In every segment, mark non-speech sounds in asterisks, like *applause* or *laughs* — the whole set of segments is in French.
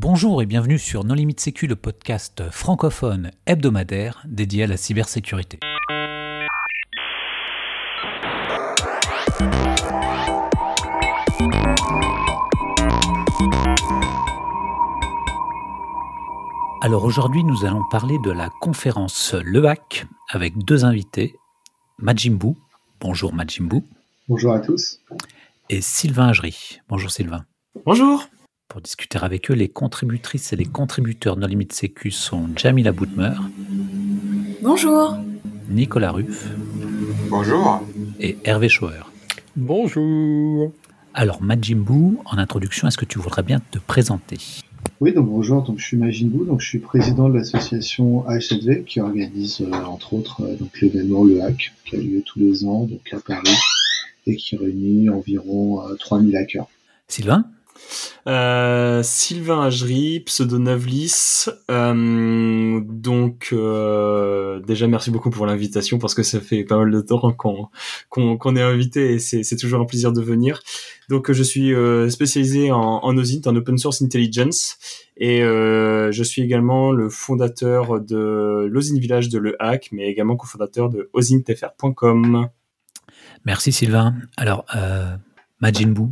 Bonjour et bienvenue sur Non Limite Sécu, le podcast francophone hebdomadaire dédié à la cybersécurité. Alors aujourd'hui, nous allons parler de la conférence LEHAC avec deux invités, Majimbu. Bonjour Majimbu. Bonjour à tous. Et Sylvain Agery. Bonjour Sylvain. Bonjour. Pour discuter avec eux, les contributrices et les contributeurs Non Limite Sécu sont Jamila Boutmer. Bonjour. Nicolas Ruff. Bonjour. Et Hervé Schauer. Bonjour. Alors Majimbu, en introduction, est-ce que tu voudrais bien te présenter? Oui, donc bonjour, donc je suis Majinbou, donc je suis président de l'association AHZV qui organise euh, entre autres euh, donc l'événement Le Hack qui a lieu tous les ans donc à Paris et qui réunit environ 3000 euh, hackers. Sylvain? Euh, Sylvain Agery, pseudo Navlis. Euh, donc euh, déjà merci beaucoup pour l'invitation parce que ça fait pas mal de temps qu'on est invité et c'est toujours un plaisir de venir. Donc je suis spécialisé en, en OSINT, en Open Source Intelligence et je suis également le fondateur de l'OSINT Village de Le Hack, mais également cofondateur de osintfr.com. Merci Sylvain. Alors euh, Majinbu,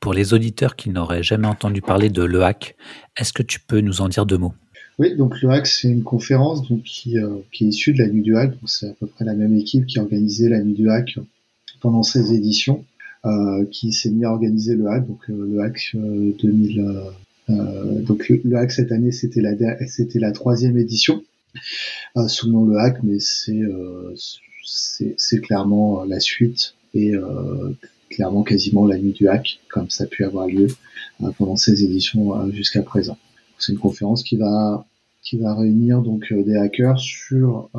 pour les auditeurs qui n'auraient jamais entendu parler de l'EHAC, est-ce que tu peux nous en dire deux mots? Oui, donc l'EHAC, c'est une conférence donc, qui, euh, qui, est issue de la Nuit du Hack. C'est à peu près la même équipe qui a organisé la Nuit du Hack pendant 16 éditions, euh, qui s'est mis à organiser le hack. Donc euh, le hack 2000. Euh, donc le, cette année, c'était la troisième édition sous le nom le hack, mais c'est clairement la suite clairement quasiment la nuit du hack, comme ça a pu avoir lieu euh, pendant ces éditions euh, jusqu'à présent. C'est une conférence qui va qui va réunir donc euh, des hackers sur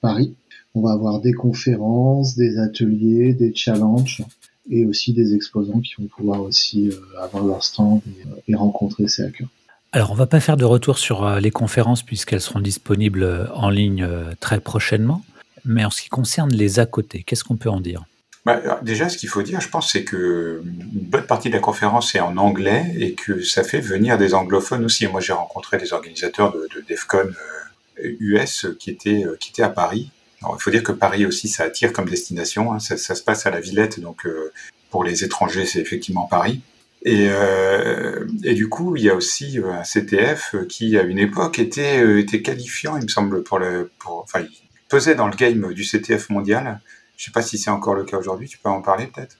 Paris. On va avoir des conférences, des ateliers, des challenges et aussi des exposants qui vont pouvoir aussi avoir leur stand et, rencontrer ces hackers. Alors, on va pas faire de retour sur les conférences puisqu'elles seront disponibles en ligne très prochainement. Mais en ce qui concerne les à côté, qu'est-ce qu'on peut en dire? Bah, déjà, ce qu'il faut dire, je pense, c'est que une bonne partie de la conférence est en anglais et que ça fait venir des anglophones aussi. Moi, j'ai rencontré des organisateurs de, de DEFCON US euh, qui étaient, euh, qui étaient à Paris. Alors, il faut dire que Paris aussi, ça attire comme destination. Hein. Ça, se passe à la Villette, donc euh, pour les étrangers, c'est effectivement Paris. Et, euh, et, du coup, il y a aussi un CTF qui, à une époque, était, était qualifiant, il me semble, pour le, pour, enfin, il pesait dans le game du CTF mondial je ne sais pas si c'est encore le cas aujourd'hui. Tu peux en parler peut-être?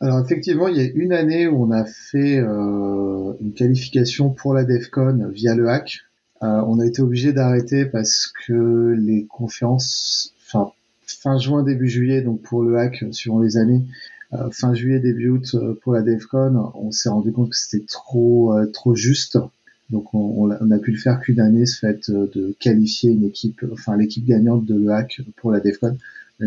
Alors effectivement, il y a une année où on a fait euh, une qualification pour la DEFCON via le hack. Euh, on a été obligé d'arrêter parce que les conférences, fin juin début juillet, donc pour le hack suivant les années, euh, fin juillet début août pour la DEFCON, on s'est rendu compte que c'était trop trop juste. Donc on, on, a pu le faire qu'une année, ce fait de qualifier une équipe, enfin l'équipe gagnante de le hack pour la DEFCON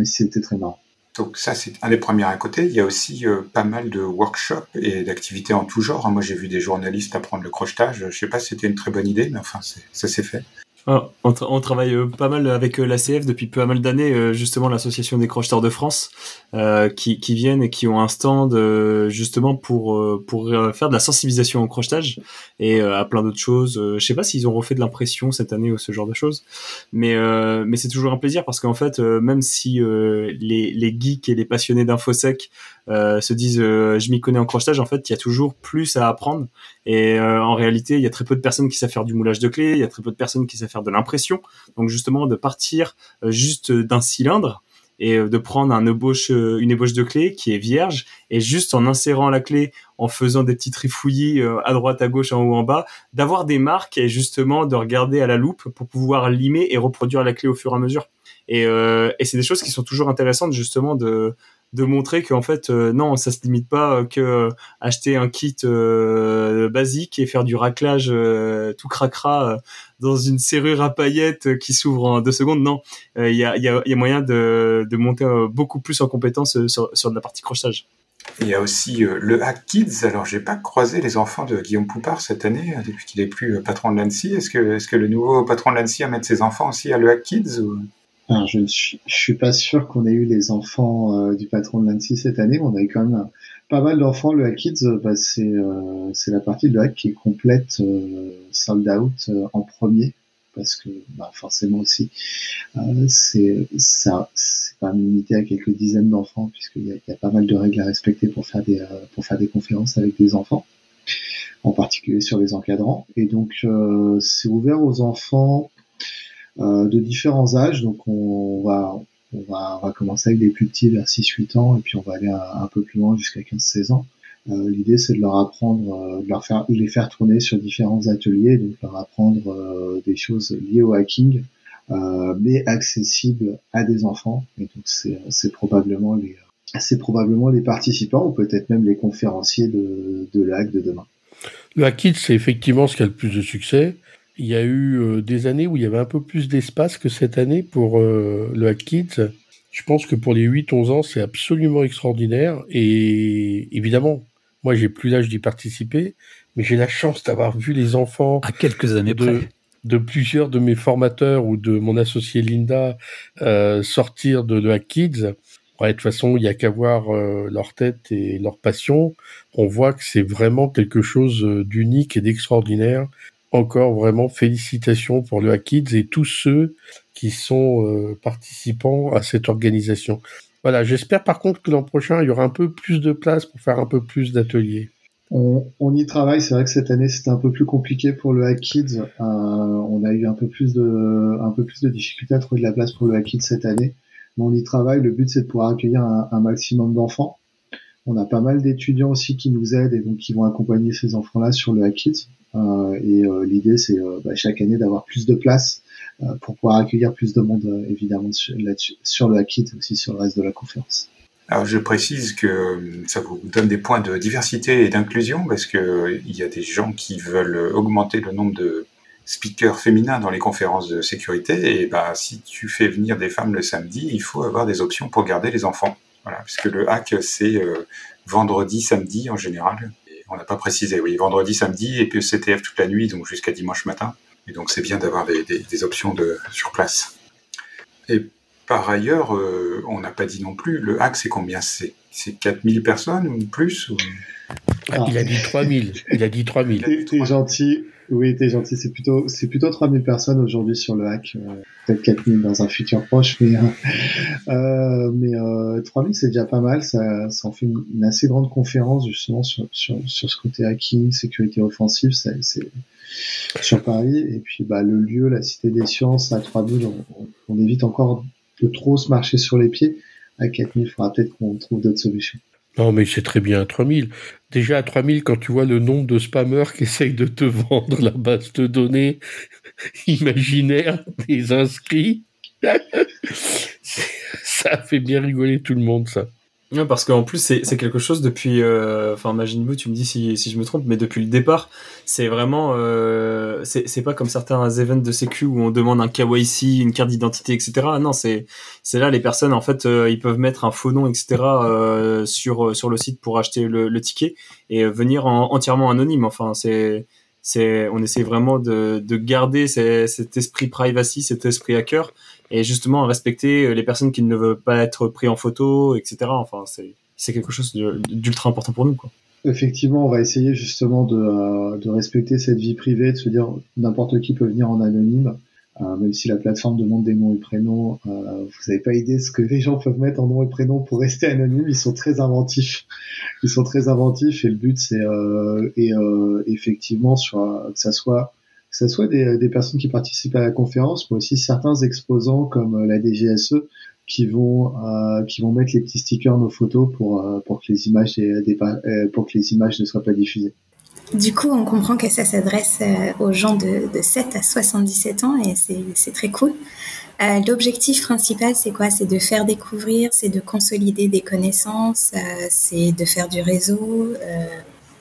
c'était très marrant. Donc ça, c'est un des premiers à côté. Il y a aussi euh, pas mal de workshops et d'activités en tout genre. Moi, j'ai vu des journalistes apprendre le crochetage. Je sais pas si c'était une très bonne idée, mais enfin, ça s'est fait. On, travaille euh, pas mal avec euh, l'ACF depuis pas mal d'années, euh, justement l'association des crocheteurs de France, qui, qui, viennent et qui ont un stand justement pour pour faire de la sensibilisation au crochetage et à plein d'autres choses. je sais pas s'ils ont refait de l'impression cette année ou ce genre de choses, mais mais c'est toujours un plaisir parce qu'en fait même si les les geeks et les passionnés d'infosec se disent je m'y connais en crochetage, en fait il y a toujours plus à apprendre et en réalité il y a très peu de personnes qui savent faire du moulage de clés, il y a très peu de personnes qui savent faire de l'impression. Donc justement de partir euh, juste d'un cylindre et euh, de prendre un ébauche, euh, une ébauche de clé qui est vierge et juste en insérant la clé, en faisant des petits trifouillis à droite, à gauche, en haut, en bas, d'avoir des marques et justement de regarder à la loupe pour pouvoir limer et reproduire la clé au fur et à mesure. Et, et c'est des choses qui sont toujours intéressantes justement de de montrer qu'en fait euh, non ça se limite pas euh, que euh, acheter un kit basique et faire du raclage tout cracra dans une serrure à paillettes qui s'ouvre en deux secondes non il y a, y, y, a, moyen de, de monter beaucoup plus en compétence sur, sur la partie crochetage il y a aussi le Hack Kids. Alors, j'ai pas croisé les enfants de Guillaume Poupard cette année, depuis qu'il est plus patron de l'ANSI. Est-ce que, est-ce que le nouveau patron de l'ANSI mettre ses enfants aussi à le Hack Kids ou? Je ne suis, pas sûr qu'on ait eu les enfants euh, du patron de l'ANSI cette année, mais on a eu quand même pas mal d'enfants, le Hack Kids, bah, c'est c'est la partie de hack qui est complète sold out en premier. Parce que bah, forcément aussi c'est ça c'est pas limité à quelques dizaines d'enfants puisqu'il y a, pas mal de règles à respecter pour faire des pour faire des conférences avec des enfants en particulier sur les encadrants. Et donc euh, c'est ouvert aux enfants euh, de différents âges. Donc on va, on va, on va commencer avec des plus petits vers 6-8 ans et puis on va aller un, peu plus loin jusqu'à 15-16 ans. Euh, L'idée c'est de leur apprendre, euh, de leur faire, les faire tourner sur différents ateliers, donc leur apprendre euh, des choses liées au hacking, mais accessibles à des enfants. Et donc c'est probablement les c'est probablement les participants ou peut-être même les conférenciers de, de l'AC de demain. Le Hack Kids, c'est effectivement ce qui a le plus de succès. Il y a eu euh, des années où il y avait un peu plus d'espace que cette année pour euh, le Hack Kids. Je pense que pour les 8-11 ans, c'est absolument extraordinaire. Et évidemment, moi, j'ai plus l'âge d'y participer, mais j'ai la chance d'avoir vu les enfants. À quelques années de, près. De plusieurs de mes formateurs ou de mon associé Linda euh, sortir de, le Hack Kids de toute façon, il y a qu'à voir euh, leur tête et leur passion. On voit que c'est vraiment quelque chose d'unique et d'extraordinaire. Encore vraiment félicitations pour le Hack et tous ceux qui sont euh, participants à cette organisation. Voilà, j'espère par contre que l'an prochain, il y aura un peu plus de place pour faire un peu plus d'ateliers. On, y travaille. C'est vrai que cette année c'était un peu plus compliqué pour le Hack Kids. on a eu un peu plus de difficultés à trouver de la place pour le Hack Kids cette année on y travaille. Le but, c'est de pouvoir accueillir un, maximum d'enfants. On a pas mal d'étudiants aussi qui nous aident et donc qui vont accompagner ces enfants-là sur le Hack Euh, et euh, l'idée, c'est euh, bah, chaque année d'avoir plus de place euh, pour pouvoir accueillir plus de monde, évidemment, sur, le Hack et aussi sur le reste de la conférence. Alors je précise que ça vous donne des points de diversité et d'inclusion parce que il y a des gens qui veulent augmenter le nombre de speaker féminin dans les conférences de sécurité, et bah, si tu fais venir des femmes le samedi, il faut avoir des options pour garder les enfants. Voilà, puisque le hack, c'est euh, vendredi, samedi en général. on n'a pas précisé, oui, vendredi, samedi, et puis CTF toute la nuit, donc jusqu'à dimanche matin. Et donc c'est bien d'avoir des, des, options de, sur place. Et par ailleurs, euh, on n'a pas dit non plus, le hack, c'est combien? C'est 4000 personnes ou plus ou... Ah, il a dit 3000. Il a dit 3000. T'es gentil. Oui, t'es gentil. C'est plutôt, c'est plutôt 3000 personnes aujourd'hui sur le hack. Euh, peut-être 4000 dans un futur proche, mais, euh, *laughs* euh mais euh, 3000 c'est déjà pas mal. Ça, ça en fait une, assez grande conférence justement sur, sur, sur ce côté hacking, sécurité offensive. C'est, sur Paris. Et puis, bah, le lieu, la Cité des Sciences, à 3000, on, on évite encore de trop se marcher sur les pieds. À 4000, il faudra peut-être qu'on trouve d'autres solutions. Non, mais c'est très bien à 3000. Déjà à 3000, quand tu vois le nombre de spammers qui essayent de te *laughs* vendre la base de données imaginaire des inscrits, *laughs* ça fait bien rigoler tout le monde, ça. Ouais, parce qu'en plus, c'est quelque chose depuis. Euh, enfin, imagine-vous, tu me dis si, si je me trompe, mais depuis le départ, c'est vraiment. Euh, c'est pas comme certains events de sécu où on demande un KYC, une carte d'identité, etc. Non, c'est là, les personnes, en fait, euh, ils peuvent mettre un faux nom, etc. Euh, sur, sur le site pour acheter le, le ticket et venir en, entièrement anonyme. Enfin, c'est. c'est On essaie vraiment de, de garder cet esprit privacy, cet esprit hacker et justement respecter euh, les personnes qui ne veulent pas être pris en photo, etc. Enfin, c'est quelque chose d'ultra important pour nous, quoi. Effectivement, on va essayer justement de, euh, de, respecter cette vie privée, de se dire n'importe qui peut venir en anonyme, euh, même si la plateforme demande des noms et prénoms. Vous n'avez pas idée ce que les gens peuvent mettre en nom et prénom pour rester anonymes. Ils sont très inventifs. Ils sont très inventifs et le but c'est et effectivement sur que ça soit que ce soit des, personnes qui participent à la conférence, mais aussi certains exposants comme euh, la DGSE qui vont euh, qui vont mettre les petits stickers nos photos pour euh, que les images ne soient pas diffusées. Du coup, on comprend que ça s'adresse aux gens de, de 7 à 77 ans et c'est très cool. Euh, L'objectif principal, c'est quoi? C'est de faire découvrir, c'est de consolider des connaissances, euh, c'est de faire du réseau, euh,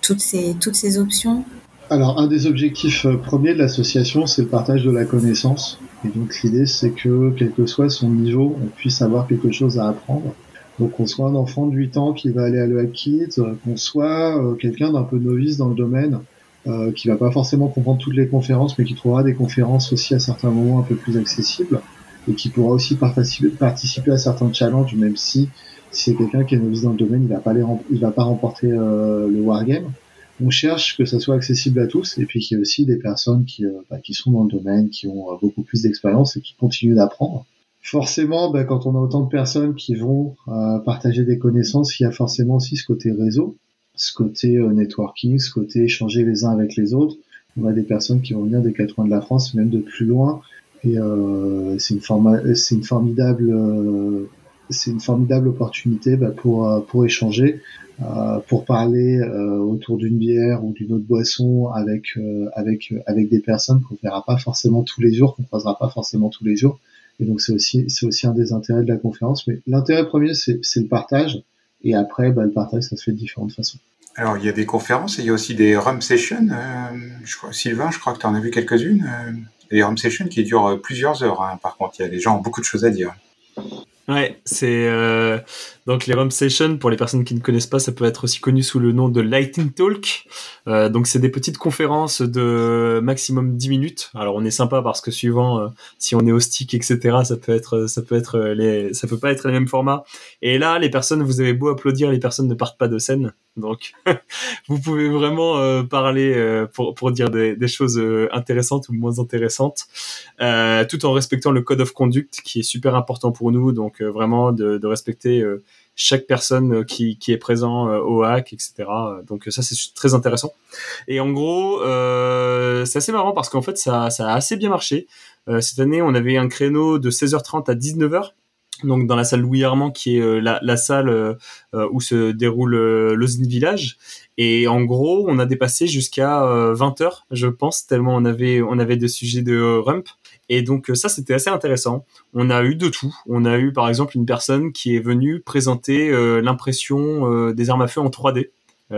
toutes ces options. Alors, un des objectifs euh, premiers de l'association, c'est le partage de la connaissance. Et donc, l'idée, c'est que, quel que soit son niveau, on puisse avoir quelque chose à apprendre. Donc, qu'on soit un enfant de 8 ans qui va aller à l'EAKIT, euh, qu'on soit euh, quelqu'un d'un peu novice dans le domaine, euh, qui va pas forcément comprendre toutes les conférences, mais qui trouvera des conférences aussi à certains moments un peu plus accessibles, et qui pourra aussi participer, à certains challenges, même si Si c'est quelqu'un qui est novice dans le domaine, il va pas il va pas remporter le wargame. On cherche que ça soit accessible à tous et puis qu'il y ait aussi des personnes qui, bah, qui sont dans le domaine, qui ont beaucoup plus d'expérience et qui continuent d'apprendre forcément, ben, quand on a autant de personnes qui vont euh, partager des connaissances, il y a forcément aussi ce côté réseau, ce côté euh, networking, ce côté échanger les uns avec les autres. On a des personnes qui vont venir des quatre coins de la France, même de plus loin, et euh, c'est une, une formidable, euh, c'est une formidable opportunité ben, pour pour échanger, pour parler autour d'une bière ou d'une autre boisson avec avec avec des personnes qu'on verra pas forcément tous les jours, qu'on croisera pas forcément tous les jours et donc c'est aussi c'est aussi un des intérêts de la conférence. Mais l'intérêt premier c'est le partage. Et après, bah, le partage, ça se fait de différentes façons. Alors, il y a des conférences et il y a aussi des rum sessions. Euh, Sylvain, je crois que tu en as vu quelques-unes. Euh, rum sessions qui durent plusieurs heures. Hein. Par contre, il y a des gens ont beaucoup de choses à dire. Ouais, c'est euh, donc les Rum Sessions pour les personnes qui ne connaissent pas, ça peut être aussi connu sous le nom de Lightning Talk. Euh, donc c'est des petites conférences de maximum 10 minutes. Alors on est sympa parce que suivant euh, si on est au stick etc, ça peut être ça peut être les ça peut pas être les mêmes formats. Et là les personnes vous avez beau applaudir, les personnes ne partent pas de scène. Donc *laughs* vous pouvez vraiment parler pour pour dire des, des choses intéressantes ou moins intéressantes, tout en respectant le code of conduct qui est super important pour nous. Donc euh, vraiment de, respecter euh, chaque personne euh, qui, est présent au hack, etc. Donc ça c'est très intéressant. Et en gros, c'est assez marrant parce qu'en fait ça, a assez bien marché. cette année, on avait un créneau de 16h30 à 19h. Donc dans la salle Louis Armand, qui est la, salle où se déroule l'Ozine Village, et en gros, on a dépassé jusqu'à 20h, je pense, tellement on avait on avait des sujets de rump. Et donc euh, ça, c'était assez intéressant. On a eu de tout. On a eu par exemple une personne qui est venue présenter euh, l'impression euh, des armes à feu en 3D.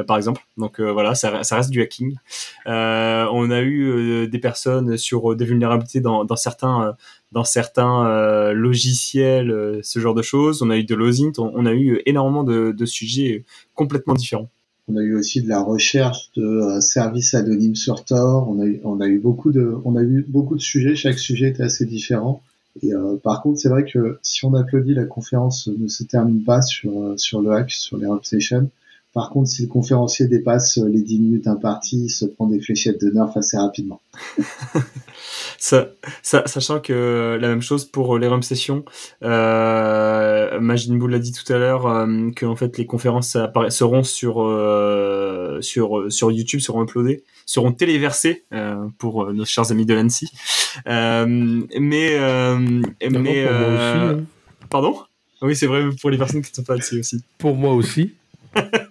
par exemple. Donc voilà, ça, reste du hacking. on a eu des personnes sur des vulnérabilités dans, certains, dans certains logiciels, ce genre de choses. On a eu de l'OSINT, on, a eu énormément de sujets complètement différents. On a eu aussi de la recherche de euh, services anonymes sur Tor. On a eu, on a eu beaucoup de, on a eu beaucoup de sujets. Chaque sujet était assez différent. Et euh, par contre, c'est vrai que si on applaudit, la conférence ne se termine pas sur euh, sur le hack, sur les sessions. Par contre, si le conférencier dépasse les 10 minutes imparties, il se prend des fléchettes de nerfs assez rapidement. *laughs* ça, ça, sachant que la même chose pour les RUM sessions, euh, Majin l'a dit tout à l'heure, euh, que en fait les conférences seront sur euh, sur sur YouTube, seront uploadées, seront téléversées euh, pour nos chers amis de l'ANSI. mais mais hein. pardon? Oui, c'est vrai pour les personnes qui ne sont pas là aussi. Pour moi aussi. *laughs*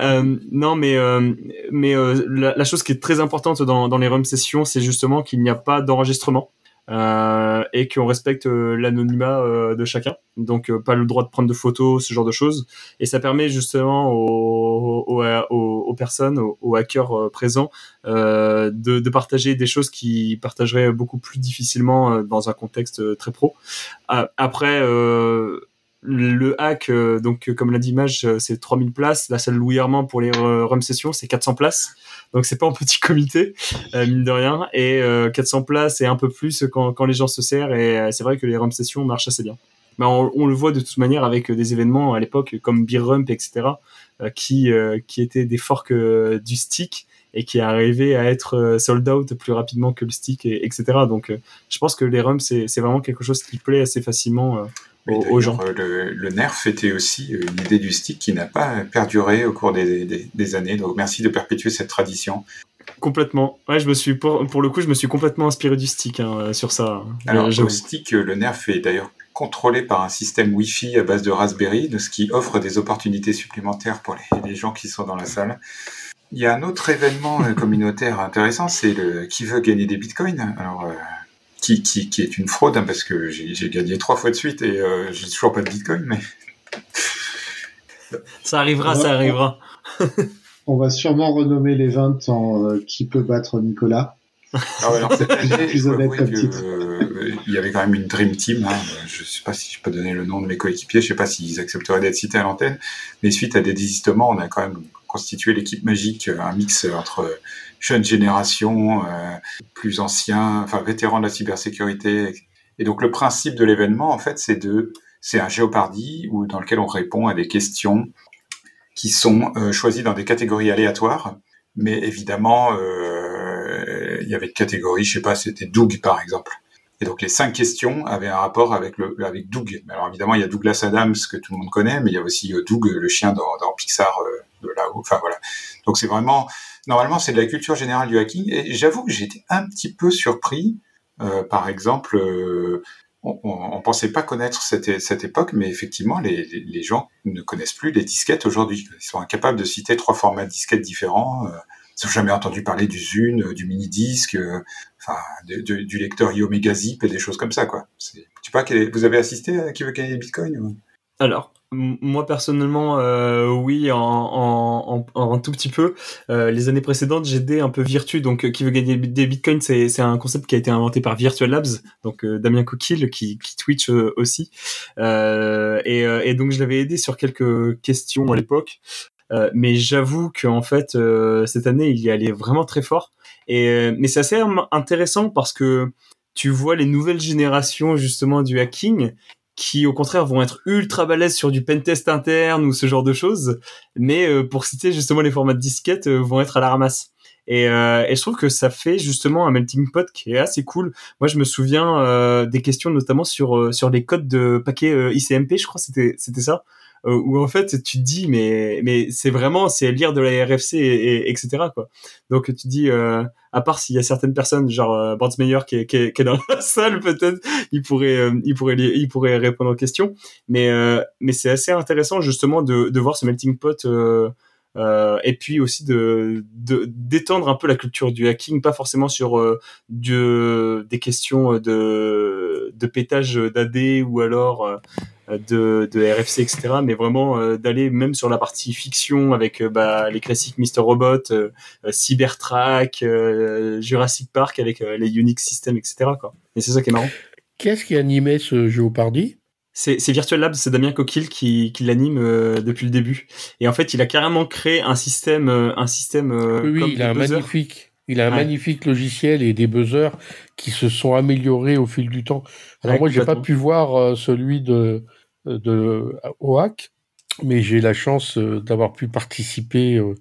Euh, non, mais euh, mais euh, la, chose qui est très importante dans, dans les RUM sessions, c'est justement qu'il n'y a pas d'enregistrement. Euh, et qu'on respecte l'anonymat de chacun. Donc pas le droit de prendre de photos, ce genre de choses. Et ça permet justement aux, aux, aux, personnes, aux, hackers présents, de, de, partager des choses qui partageraient beaucoup plus difficilement dans un contexte très pro. après le hack, euh, donc comme l'a dit Mage, euh, c'est 3000 places. La salle Louis Armand pour les euh, Rum Sessions, c'est 400 places. Donc c'est pas un petit *laughs* comité, mine de rien. Et 400 places et un peu plus quand, quand les gens se serrent. Et c'est vrai que les Rum Sessions marchent assez bien. Mais on, le voit de toute manière avec des événements à l'époque comme Beer Rump, etc., qui, qui étaient des forks du stick et qui arrivaient à être sold out plus rapidement que le stick, et, etc. Donc je pense que les Rum, c'est vraiment quelque chose qui plaît assez facilement aux, gens. Le, le, nerf était aussi une idée du stick qui n'a pas perduré au cours des, des, années. Donc merci de perpétuer cette tradition. Complètement. Ouais, je me suis pour, pour le coup, je me suis complètement inspiré du stick hein, sur ça. Alors le stick, le nerf est d'ailleurs contrôlé par un système Wi-Fi à base de Raspberry, ce qui offre des opportunités supplémentaires pour les, les gens qui sont dans la salle. Il y a un autre événement euh, communautaire intéressant, c'est le qui veut gagner des bitcoins. Alors euh, qui, qui, qui, est une fraude, hein, parce que j'ai gagné trois fois de suite et euh, j'ai toujours pas de Bitcoin, mais... ça arrivera, ça arrivera. on va sûrement renommer les ventes en euh, Qui peut battre Nicolas ah alors cette année, je euh, il y avait quand même une Dream Team. Hein. Je sais pas si je peux donner le nom de mes coéquipiers. Je sais pas s'ils accepteraient d'être cités à l'antenne. Mais suite à des désistements, on a quand même constitué l'équipe magique, un mix entre jeune génération, euh, plus anciens, enfin vétérans de la cybersécurité. Et donc le principe de l'événement, en fait, c'est de c'est un Géopardy où, dans lequel on répond à des questions qui sont euh, choisies dans des catégories aléatoires. Mais évidemment, euh, il y avait une catégorie, je sais pas, c'était Doug par exemple. Et donc les cinq questions avaient un rapport avec le avec Doug. Alors évidemment, il y a Douglas Adams que tout le monde connaît, mais il y a aussi Doug le chien dans, dans Pixar de là-haut. Enfin voilà. Donc c'est vraiment normalement c'est de la culture générale du hacking. Et j'avoue que j'étais un petit peu surpris. Euh, par exemple, euh, on, on, pensait pas connaître cette, cette époque, mais effectivement, les, les, gens ne connaissent plus les disquettes aujourd'hui. Ils sont incapables de citer trois formats de disquettes différents. Euh, ils n'ont jamais entendu parler du Zune, du mini-disque, enfin, du lecteur Omega Zip et des choses comme ça, quoi. Tu pas, vous avez assisté à qui veut gagner des bitcoins Alors, moi personnellement, euh, oui, en, en, en, un tout petit peu. Euh, les années précédentes, j'aidais un peu Virtu, donc euh, qui veut gagner des bitcoins, c'est, c'est un concept qui a été inventé par Virtual Labs, donc euh, Damien Coquille qui, qui Twitch euh, aussi. et, et donc je l'avais aidé sur quelques questions à l'époque. mais j'avoue qu'en fait cette année il y allait vraiment très fort. Et mais c'est assez intéressant parce que tu vois les nouvelles générations justement du hacking qui au contraire vont être ultra balèzes sur du pentest interne ou ce genre de choses, mais euh, pour citer justement les formats de disquette euh, vont être à la ramasse. Et, euh, et, je trouve que ça fait justement un melting pot qui est assez cool. Moi, je me souviens des questions notamment sur sur les codes de paquets ICMP, je crois c'était c'était ça, euh, où en fait tu te dis mais mais c'est vraiment c'est lire de la RFC et, etc quoi donc tu dis euh, à part s'il y a certaines personnes genre euh, qui est, dans la *laughs* salle peut-être il pourrait euh, il pourrait il pourrait répondre aux questions. Mais euh, mais c'est assez intéressant justement de, voir ce melting pot euh, et puis aussi de d'étendre un peu la culture du hacking, pas forcément sur euh, des questions de, de pétage d'AD ou alors de, de RFC, etc. Mais vraiment euh, d'aller même sur la partie fiction avec euh, bah, les classiques Mr. Robot, euh, Cybertrack, Jurassic Park avec les Unix Systems, etc. Et c'est ça qui est marrant. Qu'est-ce qui animait ce Jeopardy c'est, Virtual Labs, c'est Damien Coquille qui, qui l'anime depuis le début. Et en fait, il a carrément créé un système, un système. oui, il a un magnifique. Il a un magnifique logiciel et des buzzers qui se sont améliorés au fil du temps. Alors moi, j'ai pas pu voir celui de de OAC, mais j'ai la chance euh, d'avoir pu participer euh,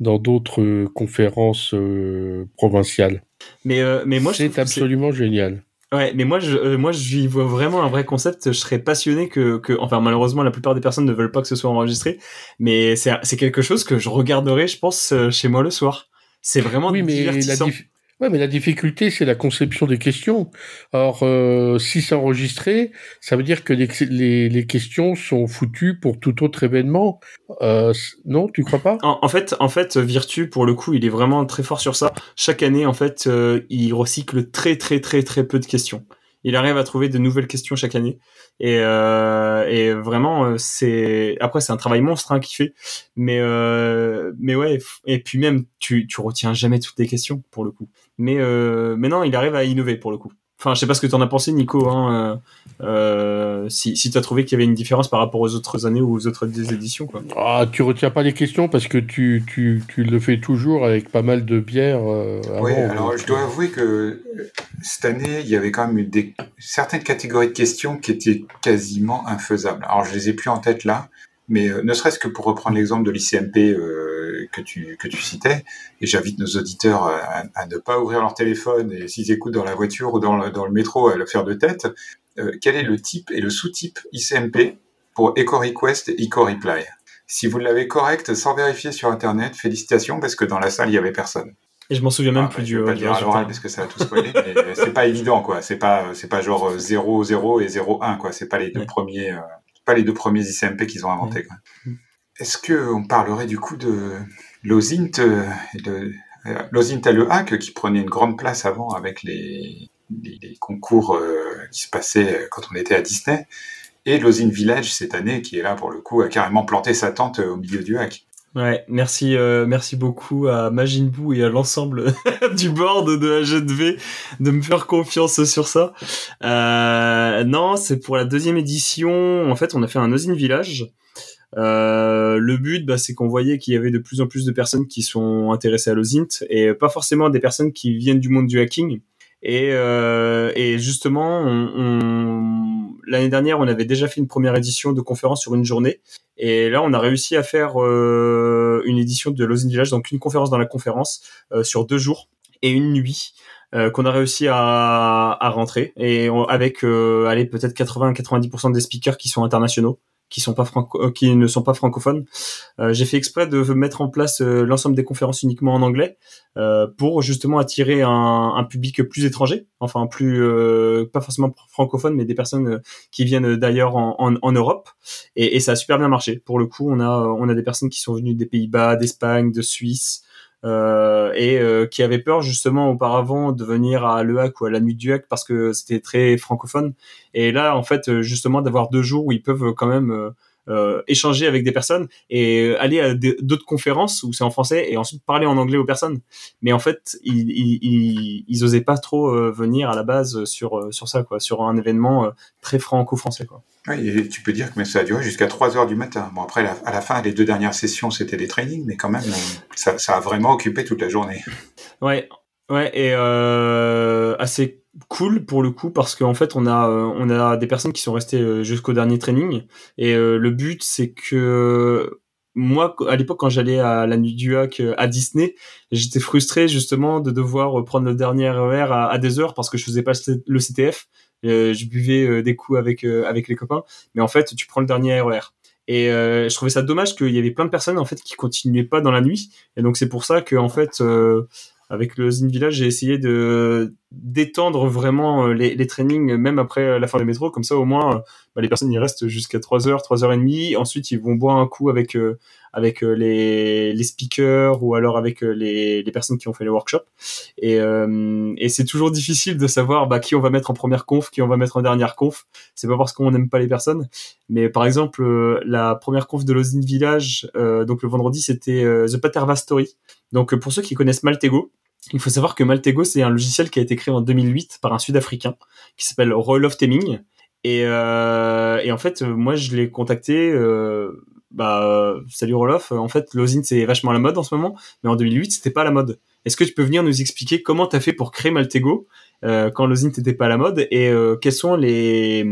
dans d'autres conférences euh, provinciales. Mais, mais moi, c'est absolument génial. Ouais, mais moi, je, moi, j'y vois vraiment un vrai concept. Je serais passionné que, que, enfin, malheureusement, la plupart des personnes ne veulent pas que ce soit enregistré, mais c'est, c'est quelque chose que je regarderai, je pense, chez moi le soir. C'est vraiment oui, mais divertissant. Ouais, mais la difficulté, c'est la conception des questions. Or, euh, si c'est enregistré, ça veut dire que les, les, les, questions sont foutues pour tout autre événement. Euh, non, tu crois pas? En, en, fait, en fait, Virtu, pour le coup, il est vraiment très fort sur ça. Chaque année, en fait, euh, il recycle très, très, très, très peu de questions. Il arrive à trouver de nouvelles questions chaque année. Et, euh, et vraiment, euh, c'est après c'est un travail monstre hein, qu'il fait. Mais euh, mais ouais. Et puis même, tu tu retiens jamais toutes les questions pour le coup. Mais euh, mais non, il arrive à innover pour le coup. Enfin, je sais pas ce que tu en as pensé, Nico. Hein, euh, euh, si si tu as trouvé qu'il y avait une différence par rapport aux autres années ou aux autres éditions, quoi. Ah, tu retiens pas les questions parce que tu, tu, tu le fais toujours avec pas mal de bière. Euh, oui, alors je dois avouer que cette année, il y avait quand même des, certaines catégories de questions qui étaient quasiment infaisables. Alors, je les ai plus en tête là, mais euh, ne serait-ce que pour reprendre l'exemple de l'ICMP euh, que, tu, que tu citais, et j'invite nos auditeurs à, à, ne pas ouvrir leur téléphone et s'ils écoutent dans la voiture ou dans le, dans le métro à le faire de tête, euh, quel est le type et le sous-type ICMP pour Echo Request et Echo Reply Si vous l'avez correct sans vérifier sur Internet, félicitations parce que dans la salle, il y avait personne. Et je m'en souviens même ah, plus du. Je vais pas dire à l'oral parce que ça va tout spoiler, mais c'est pas évident quoi. C'est pas c'est pas genre 0 0 et 0 1 quoi. C'est pas les deux ouais. premiers euh, pas les deux premiers ICMP qu'ils ont inventés. Mmh. Est-ce que on parlerait du coup de l'OSINT euh, de euh, l'OSINT à le hack qui prenait une grande place avant avec les, les, les concours euh, qui se passaient quand on était à Disney et l'OSINT Village cette année qui est là pour le coup a carrément planté sa tente au milieu du hack. Ouais, merci, euh, merci beaucoup à Majinbou et à l'ensemble *laughs* du board de AG2V de me faire confiance sur ça. Euh, non, c'est pour la deuxième édition. En fait, on a fait un Ozine Village. Euh, le but, bah, c'est qu'on voyait qu'il y avait de plus en plus de personnes qui sont intéressées à l'Ozint et pas forcément des personnes qui viennent du monde du hacking. Et, euh, justement, on... l'année dernière, on avait déjà fait une première édition de conférence sur une journée. Et là, on a réussi à faire euh, une édition de Lost in Village, donc une conférence dans la conférence euh, sur deux jours et une nuit. Euh, qu'on a réussi à, rentrer et avec allez peut-être 80-90% des speakers qui sont internationaux qui sont pas franco euh, qui ne sont pas francophones. Euh, j'ai fait exprès de mettre en place euh, l'ensemble des conférences uniquement en anglais euh, pour justement attirer un, un, public plus étranger, enfin plus pas forcément francophone, mais des personnes qui viennent d'ailleurs en, en, en, Europe. Et, et, ça a super bien marché. Pour le coup, on a on a des personnes qui sont venues des Pays-Bas, d'Espagne, de Suisse. Euh, et euh, qui avaient peur justement auparavant de venir à l'EAC ou à la nuit du HAC parce que c'était très francophone. Et là, en fait, justement, d'avoir deux jours où ils peuvent quand même euh, échanger avec des personnes et aller à d'autres conférences où c'est en français et ensuite parler en anglais aux personnes. Mais en fait, ils, ils, ils, osaient pas trop euh, venir à la base sur euh, sur ça quoi, sur un événement euh, très franco-français quoi. Oui, et tu peux dire que ça a duré jusqu'à 3 heures du matin. Bon après, à la fin, les deux dernières sessions, c'était des trainings, mais quand même, ça, ça a vraiment occupé toute la journée. Ouais, ouais, et euh, assez cool pour le coup parce qu'en fait on a euh, on a des personnes qui sont restées euh, jusqu'au dernier training. Et euh, le but c'est que moi à l'époque quand j'allais à la nuit du hack à Disney j'étais frustré justement de devoir prendre le dernier RER à, des heures parce que je faisais pas le CTF je buvais des coups avec avec les copains. Mais en fait tu prends le dernier RER et je trouvais ça dommage qu'il y avait plein de personnes en fait qui continuaient pas dans la nuit. Et donc c'est pour ça que en fait avec le Zine Village, j'ai essayé de d'étendre vraiment euh, les, les, trainings même après la fin du métro comme ça au moins euh, bah, les personnes y restent jusqu'à 3 heures 3 heures et demie. Ensuite ils vont boire un coup avec euh, avec les, les speakers ou alors avec les, les personnes qui ont fait les workshops et, et c'est toujours difficile de savoir bah, qui on va mettre en première conf qui on va mettre en dernière conf. C'est pas parce qu'on n'aime pas les personnes. Mais par exemple la première conf de Lozin Village donc le vendredi c'était The Paterva Story. Donc pour ceux qui connaissent Maltego il faut savoir que Maltego, c'est un logiciel qui a été créé en 2008 par un Sud-Africain qui s'appelle Roy of Teming. Et, euh, et, en fait, moi, je l'ai contacté. Euh, bah, salut Roloff. En fait, Lozin, c'est vachement à la mode en ce moment, mais en 2008, c'était pas à la mode. Est-ce que tu peux venir nous expliquer comment t'as fait pour créer Maltego euh, quand Lozin n'était pas à la mode et euh, quelles sont les,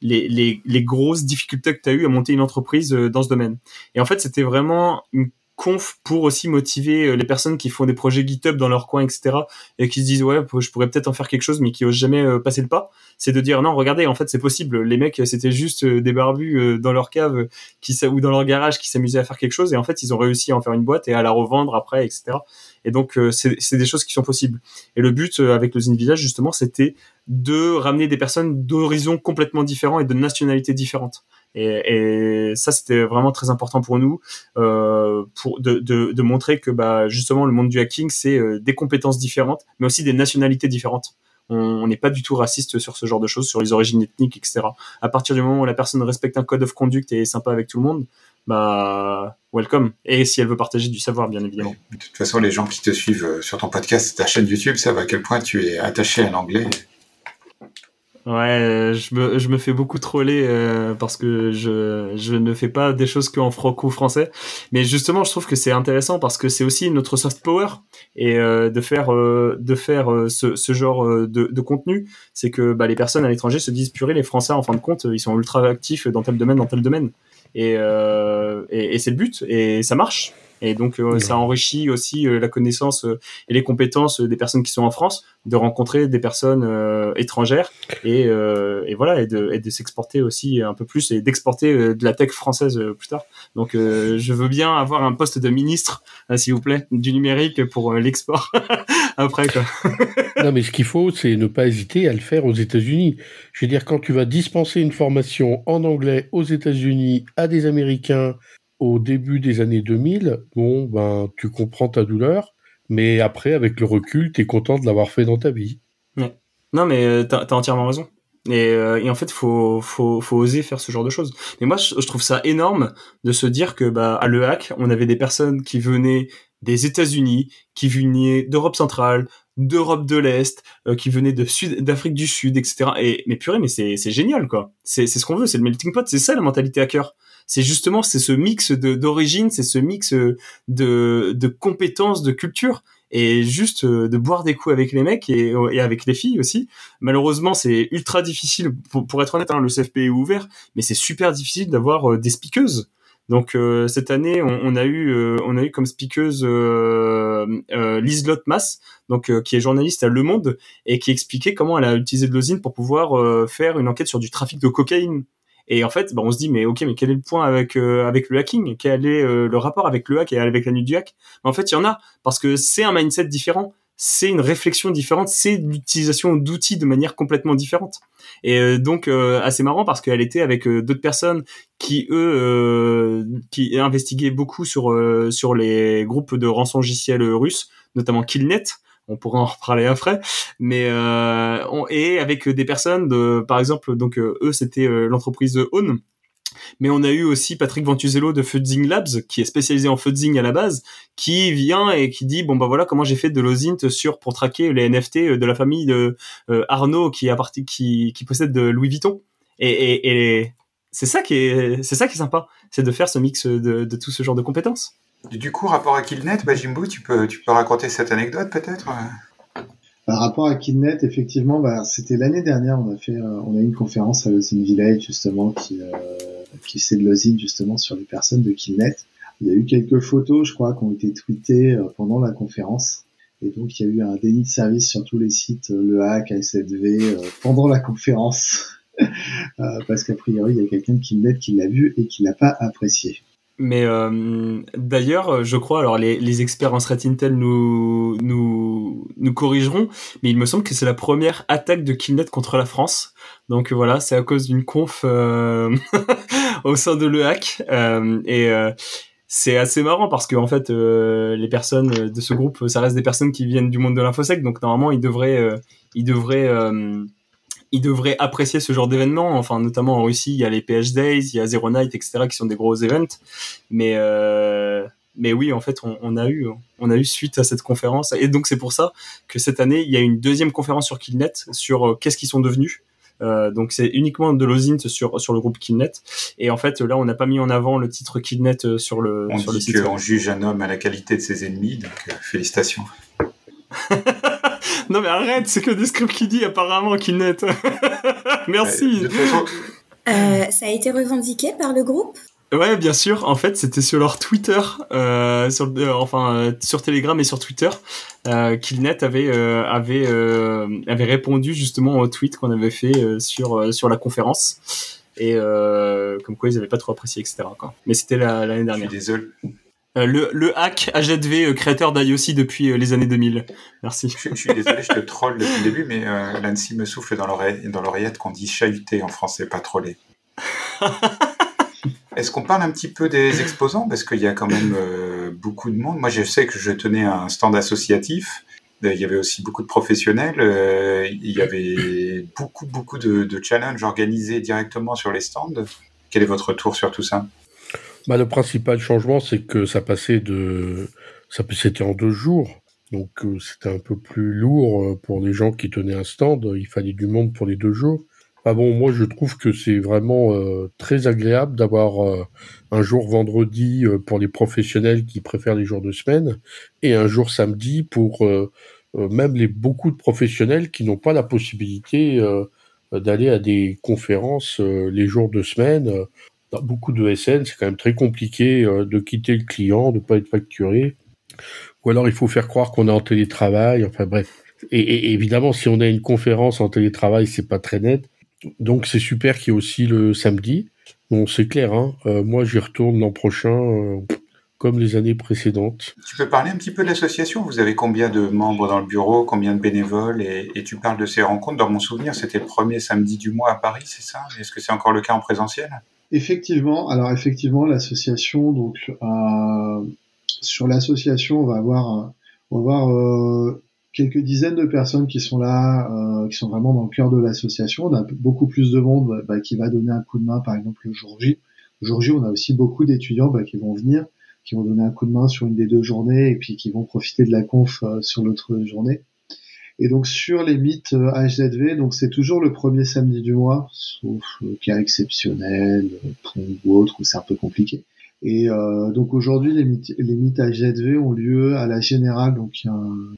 les, les, les grosses difficultés que tu as eu à monter une entreprise euh, dans ce domaine? Et en fait, c'était vraiment une conf pour aussi motiver euh, les personnes qui font des projets GitHub dans leur coin, etc. et qui se disent ouais, je pourrais peut-être en faire quelque chose, mais qui osent jamais euh, passer le pas. C'est de dire non, regardez, en fait, c'est possible. Les mecs, c'était juste euh, des barbus dans leur cave qui ou dans leur garage qui s'amusaient à faire quelque chose, et en fait, ils ont réussi à en faire une boîte et à la revendre après, etc. Et donc, c'est des choses qui sont possibles. Et le but avec le Zine Village, justement, c'était de ramener des personnes d'horizons complètement différents et de nationalités différentes. Et, et ça, c'était vraiment très important pour nous, euh, pour de, de, de, montrer que bah, justement le monde du hacking, c'est euh, des compétences différentes, mais aussi des nationalités différentes. On n'est pas du tout raciste sur ce genre de choses, sur les origines ethniques, etc. À partir du moment où la personne respecte un code of conduct et est sympa avec tout le monde, bah welcome. Et si elle veut partager du savoir, bien évidemment. De toute façon, les gens qui te suivent euh, sur ton podcast, ta chaîne YouTube, savent à quel point tu es attaché à l'anglais Ouais, euh, je me, je me fais beaucoup troller euh, parce que je, je ne fais pas des choses qu'en franco-français. Mais justement, je trouve que c'est intéressant parce que c'est aussi notre soft power et euh, de faire, euh, de faire euh, ce, ce genre de, de contenu, c'est que bah, les personnes à l'étranger se disent purée, les Français, en fin de compte, ils sont ultra actifs dans tel domaine, dans tel domaine. Et, et, et c'est le but et ça marche. Et donc, euh, ça enrichit aussi euh, la connaissance euh, et les compétences des personnes qui sont en France, de rencontrer des personnes étrangères et, voilà, et de, s'exporter aussi un peu plus et d'exporter de la tech française plus tard. Donc, je veux bien avoir un poste de ministre, s'il vous plaît, du numérique pour l'export *laughs* après. Non, mais ce qu'il faut, c'est ne pas hésiter à le faire aux États-Unis. Je veux dire, quand tu vas dispenser une formation en anglais aux États-Unis à des Américains au début des années 2000, bon, ben, tu comprends ta douleur, mais après, avec le recul, tu es content de l'avoir fait dans ta vie. Ouais. Non, mais euh, t'as as entièrement raison. Et, euh, et, en fait, faut, faut, faut oser faire ce genre de choses. Mais moi, je, trouve ça énorme de se dire que bah, à Le Hack, on avait des personnes qui venaient des États-Unis, qui venaient d'Europe centrale, d'Europe de l'Est, euh, qui venaient de Sud, d'Afrique du Sud, etc. Et mais purée, mais c'est génial quoi. C'est ce qu'on veut, c'est le melting pot, c'est ça la mentalité hacker c'est justement c'est ce mix d'origine, c'est ce mix de de compétences, de culture. et juste de boire des coups avec les mecs et, et avec les filles aussi. Malheureusement, c'est ultra difficile. Pour, pour être honnête, hein, le CFP est ouvert, mais c'est super difficile d'avoir des speakers. Donc euh, cette année, on, a eu euh, on a eu comme speakeuse euh, euh Mass, donc qui est journaliste à Le Monde et qui expliquait comment elle a utilisé de l'osine pour pouvoir faire une enquête sur du trafic de cocaïne. Et en fait, bah, on se dit mais ok, mais quel est le point avec avec le hacking? Quel est le rapport avec le hack et avec la nuit du hack? En fait, il y en a parce que c'est un mindset différent c'est une réflexion différente, c'est l'utilisation d'outils de manière complètement différente. Et euh, donc euh, assez marrant parce qu'elle était avec euh, d'autres personnes qui eux qui investiguaient beaucoup sur sur les groupes de rançon logiciels russes, notamment Killnet. On pourra en reparler après, mais et avec des personnes de, par exemple, donc eux c'était l'entreprise Own mais on a eu aussi Patrick Ventuzello de Fuzzing Labs, qui est spécialisé en fuzzing à la base, qui vient et qui dit bon bah voilà comment j'ai fait de l'OSINT sur pour traquer les NFT de la famille de euh, Arnaud qui a parti qui, qui possède de Louis Vuitton. Et, et, et c'est ça qui est c'est ça qui est sympa, c'est de faire ce mix de, de tout ce genre de compétences. Du coup, rapport à Killnet, bah Jimbo, tu peux tu peux raconter cette anecdote peut-être par rapport à Killnet, effectivement, bah, c'était l'année dernière, on a fait, euh, on a eu une conférence à Losin Village justement qui, euh, qui justement sur les personnes de Killnet. Il y a eu quelques photos, je crois, qui ont été tweetées euh, pendant la conférence. Et donc, il y a eu un déni de service sur tous les sites, le hack, ASFV, pendant la conférence. *laughs* parce qu'a priori, il y a quelqu'un de Killnet qui l'a vu et qui l'a pas apprécié. Mais euh, d'ailleurs, je crois, alors les, experts en threat intel nous, nous, nous corrigeront, mais il me semble que c'est la première attaque de Killnet contre la France. Donc voilà, c'est à cause d'une conf euh, *laughs* au sein de l'EHAC. Euh, et euh, c'est assez marrant parce que en fait, euh, les personnes de ce groupe, ça reste des personnes qui viennent du monde de l'infosec, donc normalement, ils devraient, ils devraient ils devraient apprécier ce genre d'événements. Enfin, notamment en Russie, il y a les PH Days, il y a Zero Night, etc., qui sont des gros events. Mais euh, mais oui, en fait, on, on, a eu on a eu suite à cette conférence, et donc c'est pour ça que cette année, il y a une deuxième conférence sur Killnet sur euh, qu'est-ce qu'ils sont devenus. Euh, donc c'est uniquement de l'osint sur sur le groupe Killnet et en fait là on n'a pas mis en avant le titre Killnet euh, sur le on sur dit le site. On juge un homme à la qualité de ses ennemis donc euh, félicitations. *laughs* non mais arrête, c'est que des scripts qui dit apparemment qui net. *laughs* Merci. Euh, ça a été revendiqué par le groupe? Ouais, bien sûr. En fait, c'était sur leur Twitter, euh, sur, euh, enfin euh, sur Telegram et sur Twitter, euh, Killnet avait avait avait répondu justement au tweet qu'on avait fait sur sur la conférence et comme quoi ils avaient pas trop apprécié, etc. Quoi. Mais c'était l'année dernière. Je suis désolé. Euh, le, le hack AZV, euh, créateur d'IOC depuis euh, les années 2000. Merci. Je, je, suis désolé, je te troll depuis le début, mais euh, Lancy me souffle dans l'oreillette qu'on dit chahuter en français, pas troller. *laughs* Est-ce qu'on parle un petit peu des exposants? Parce qu'il y a quand même beaucoup de monde. Moi, je sais que je tenais un stand associatif. Il y avait aussi beaucoup de professionnels. Il y avait beaucoup, beaucoup de, de challenges organisés directement sur les stands. Quel est votre retour sur tout ça? Bah, le principal changement, c'est que ça passait de, ça c'était en deux jours, donc euh, c'était un peu plus lourd euh, pour les gens qui tenaient un stand. Il fallait du monde pour les deux jours. Ah bon, moi je trouve que c'est vraiment euh, très agréable d'avoir un jour vendredi pour les professionnels qui préfèrent les jours de semaine et un jour samedi pour même les beaucoup de professionnels qui n'ont pas la possibilité d'aller à des conférences les jours de semaine dans beaucoup de SN, c'est quand même très compliqué euh, de quitter le client, de pas être facturé. Ou alors il faut faire croire qu'on est en télétravail. Enfin bref. Et, et, évidemment, si on a une conférence en télétravail, c'est pas très net. Donc c'est super qu'il y ait aussi le samedi. Bon, c'est clair. Hein. Euh, moi, j'y retourne l'an prochain. Euh, comme les années précédentes. Tu peux parler un petit peu de l'association? Vous avez combien de membres dans le bureau, combien de bénévoles? Et, et tu parles de ces rencontres. Dans mon souvenir, c'était le premier samedi du mois à Paris, c'est ça? Est-ce que c'est encore le cas en présentiel? Effectivement, alors effectivement, l'association, donc euh, sur l'association, on va avoir, on va avoir euh, quelques dizaines de personnes qui sont là, euh, qui sont vraiment dans le cœur de l'association. On a beaucoup plus de monde bah, qui va donner un coup de main, par exemple le jour J. Le jour J, on a aussi beaucoup d'étudiants bah, qui vont venir, qui vont donner un coup de main sur une des deux journées et puis qui vont profiter de la conf sur l'autre journée. Et donc sur les mythes HZV, donc c'est toujours le premier samedi du mois, sauf cas exceptionnel, pont ou autre, où c'est un peu compliqué. Et donc aujourd'hui, les, les meet ZV ont lieu à la Générale, donc un,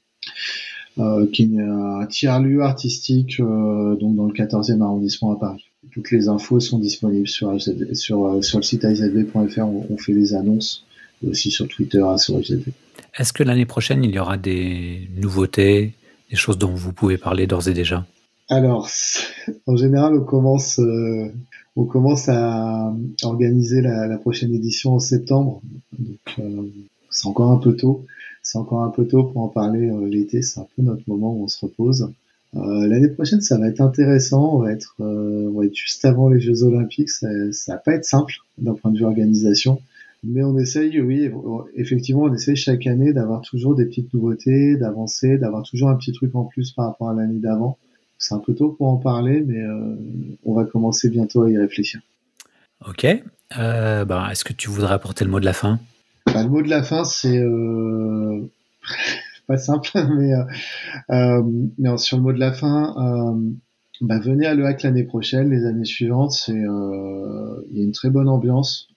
euh, qui est un tiers-lieu artistique euh, donc dans le 14e arrondissement à Paris. Toutes les infos sont disponibles sur, sur, euh, sur le site azv.fr, on, on, fait les annonces, et aussi sur Twitter à sur Est-ce que l'année prochaine, il y aura des nouveautés, des choses dont vous pouvez parler d'ores et déjà? Alors, en général, on commence, euh, on commence à organiser la, prochaine édition en septembre, donc euh, c'est encore un peu tôt c'est encore un peu tôt pour en parler. Euh, l'été, c'est un peu notre moment où on se repose. L'année prochaine, ça va être intéressant. On va être, on va être juste avant les Jeux Olympiques. Ça, ça va pas être simple d'un point de vue organisation, mais on essaye, oui, effectivement, on essaye chaque année d'avoir toujours des petites nouveautés, d'avancer, d'avoir toujours un petit truc en plus par rapport à l'année d'avant. C'est un peu tôt pour en parler, mais euh, on va commencer bientôt à y réfléchir. Ok. Euh, bah, Est-ce que tu voudrais apporter le mot de la fin? Bah, le mot de la fin, c'est euh, *laughs* pas simple, *laughs* mais, euh sur le mot de la fin, bah, venez à Le Hack l'année prochaine, les années suivantes, c'est il y a une très bonne ambiance.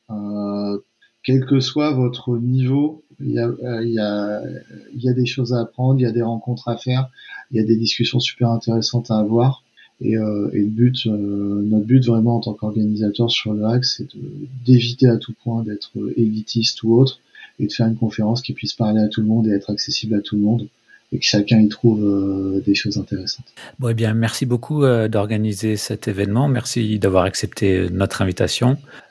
Quel que soit votre niveau, il y, a, il, y a, des choses à apprendre, il y a des rencontres à faire, il y a des discussions super intéressantes à avoir. Et, euh, euh, notre but vraiment en tant qu'organisateur sur le hack, c'est d'éviter à tout point d'être élitiste ou autre, et de faire une conférence qui puisse parler à tout le monde et être accessible à tout le monde, et que chacun y trouve euh, des choses intéressantes. Bon, eh bien, merci beaucoup euh, d'organiser cet événement. Merci d'avoir accepté notre invitation.